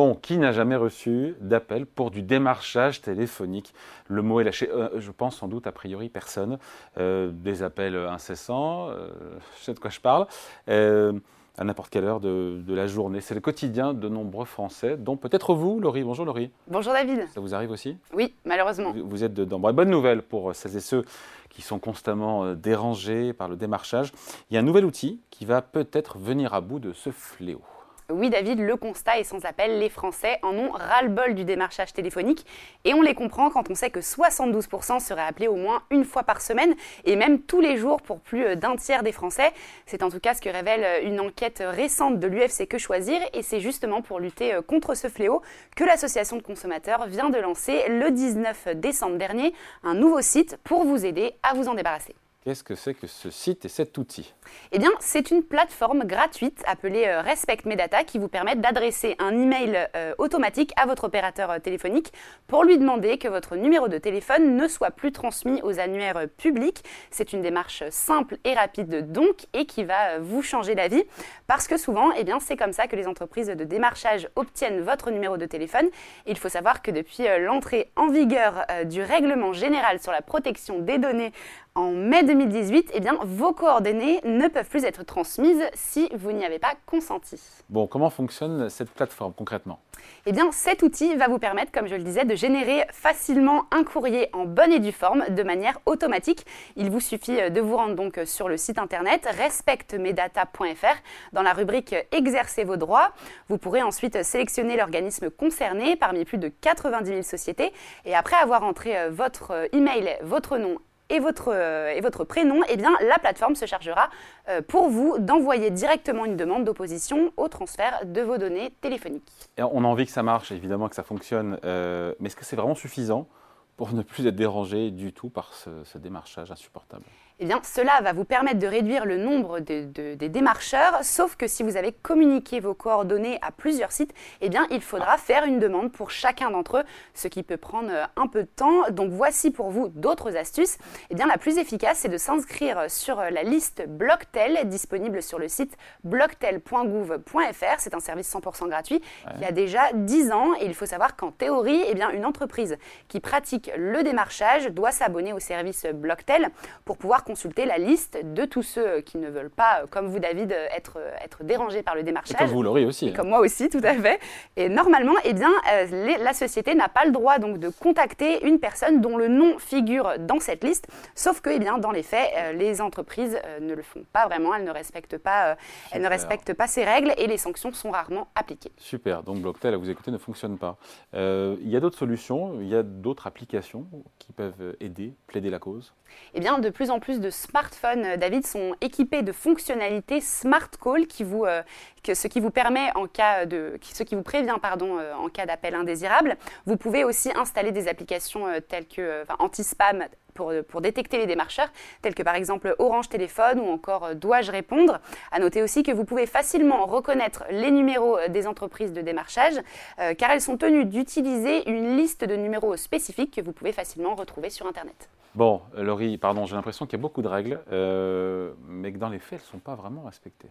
Bon, qui n'a jamais reçu d'appel pour du démarchage téléphonique? Le mot est lâché. Euh, je pense sans doute, a priori, personne. Euh, des appels incessants, euh, je sais de quoi je parle, à n'importe quelle heure de, la journée. C'est le quotidien de nombreux Français, dont peut-être vous, Laurie. Bonjour Laurie. Bonjour David. Ça vous arrive aussi? Oui, malheureusement. Vous, êtes dedans. bonne nouvelle pour celles et ceux qui sont constamment dérangés par le démarchage. Il y a un nouvel outil qui va peut-être venir à bout de ce fléau. Oui David, le constat est sans appel, les Français en ont ras-le-bol du démarchage téléphonique et on les comprend quand on sait que 72% seraient appelés au moins une fois par semaine et même tous les jours pour plus euh, d'un tiers des Français. C'est en tout cas ce que révèle euh, une enquête récente de l'UFC Que Choisir et c'est justement pour lutter euh, contre ce fléau que l'association de consommateurs vient de lancer le 19 décembre dernier un nouveau site pour vous aider à vous en débarrasser. Qu'est-ce que c'est que ce site et cet outil? Eh bien, c'est une plateforme gratuite appelée euh, Respect Medata qui vous permet d'adresser un email euh, automatique à votre opérateur euh, téléphonique pour lui demander que votre numéro de téléphone ne soit plus transmis aux annuaires publics. C'est une démarche simple et rapide donc et qui va vous changer la vie parce que souvent, eh bien, c'est comme ça que les entreprises de démarchage obtiennent votre numéro de téléphone. Il faut savoir que depuis l'entrée en vigueur du règlement général sur la protection des données en mai 2018, eh bien, vos coordonnées ne peuvent plus être transmises si vous n'y avez pas consenti. Bon, comment fonctionne cette plateforme concrètement? Eh bien, cet outil va vous permettre, comme je le disais, de générer facilement un courrier en bonne et due forme de manière automatique. Il vous suffit euh, de vous rendre donc sur le site internet respectmedata.fr dans la rubrique Exercer vos droits. Vous pourrez ensuite sélectionner l'organisme concerné parmi plus de 90 000 sociétés et après avoir entré euh, votre euh, email, votre nom et votre, euh, et votre prénom, eh bien, la plateforme se chargera euh, pour vous d'envoyer directement une demande d'opposition au transfert de vos données téléphoniques. On a envie que ça marche, évidemment que ça fonctionne, euh, mais est-ce que c'est vraiment suffisant pour ne plus être dérangé du tout par ce démarchage insupportable? Eh bien, cela va vous permettre de réduire le nombre des démarcheurs, sauf que si vous avez communiqué vos coordonnées à plusieurs sites, eh bien, il faudra faire une demande pour chacun d'entre eux, ce qui peut prendre euh, un peu de temps. Donc, voici pour vous d'autres astuces. Eh bien, la plus efficace, c'est de s'inscrire sur la liste Blocktel, disponible sur le site blocktel.gouv.fr. C'est un service 100% gratuit qui a déjà 10 ans et il faut savoir qu'en théorie, eh bien, une entreprise qui pratique le démarchage doit s'abonner au service Blocktel pour pouvoir consulter la liste de tous ceux qui ne veulent pas, comme vous David, être, être dérangés par le démarchage. comme vous Laurie aussi. comme moi aussi, tout à fait. Et normalement, eh bien, euh, la société n'a pas le droit donc, de contacter une personne dont le nom figure dans cette liste, sauf que eh bien, dans les faits, euh, les entreprises euh, ne le font pas vraiment, elles ne respectent pas, elles ne respectent pas ces règles et les sanctions sont rarement appliquées. Super, donc Blocktel, à vous écouter, ne fonctionne pas. il y a d'autres solutions, il y a d'autres applications qui peuvent aider, plaider la cause? Eh bien, de plus en plus de smartphones, euh, David, sont équipés de fonctionnalités Smart Call, qui vous, euh, ce qui vous permet en cas de, ce qui vous prévient pardon, euh, en cas d'appel indésirable. Vous pouvez aussi installer des applications telles que anti-spam pour, pour, détecter les démarcheurs, telles que par exemple Orange Téléphone ou encore Dois-je répondre? À noter aussi que vous pouvez facilement reconnaître les numéros des entreprises de démarchage, car elles sont tenues d'utiliser une liste de numéros spécifiques que vous pouvez facilement retrouver sur Internet. Bon, Laurie, pardon, j'ai l'impression qu'il y a beaucoup de règles, euh, mais que dans les faits, elles ne sont pas vraiment respectées.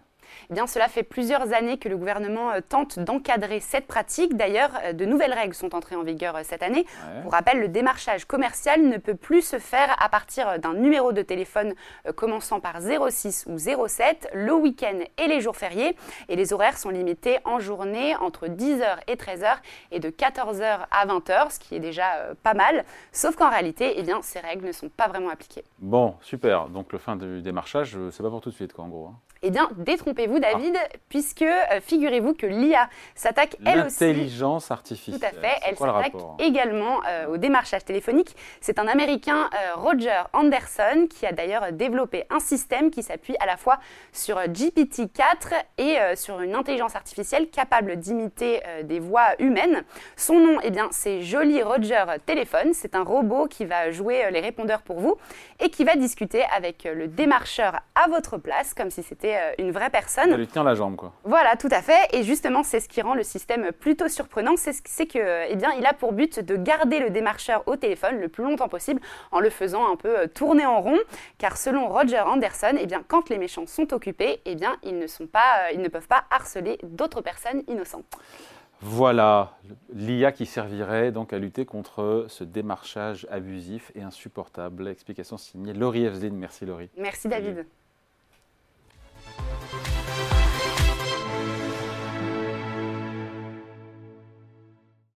Eh bien, cela fait plusieurs années que le gouvernement euh, tente d'encadrer cette pratique. D'ailleurs, euh, de nouvelles règles sont entrées en vigueur cette année. Pour rappel, le démarchage commercial ne peut plus se faire à partir d'un numéro de téléphone commençant par 06 ou 07, le week-end et les jours fériés. Et les horaires sont limités en journée entre 10h et 13h et de 14h à 20h, ce qui est déjà pas mal. Sauf qu'en réalité, eh bien, ces règles ne sont pas vraiment appliquées. Bon, super. Donc le fin du démarchage, euh, c'est pas pour tout de suite, quoi, en gros. Hein. Eh bien, détrompez-vous, David, ah. puisque euh, figurez-vous que l'IA s'attaque elle aussi. L'intelligence artificielle. Tout à fait. Elle s'attaque également euh, au démarchage téléphonique. C'est un Américain, Roger Anderson, qui a d'ailleurs développé un système qui s'appuie à la fois sur GPT-4 et sur une intelligence artificielle capable d'imiter des voix humaines. Son nom, eh bien, c'est Jolly Roger Téléphone. C'est un robot qui va jouer les pour vous et qui va discuter avec le démarcheur à votre place, comme si c'était euh, une vraie personne. Elle lui tient la jambe, quoi. Voilà, tout à fait. Et justement, c'est ce qui rend le système plutôt surprenant, c'est que, eh bien, il a pour but de garder le démarcheur au téléphone le plus longtemps possible en le faisant un peu euh, tourner en rond, car selon Roger Anderson, eh bien, quand les méchants sont occupés, eh bien, ils ne sont pas, euh, ils ne peuvent pas harceler d'autres personnes innocentes. Voilà, l'IA qui servirait donc à lutter contre ce démarchage abusif et insupportable. Explication signée Laurie Evelyne. Merci Laurie. Merci David.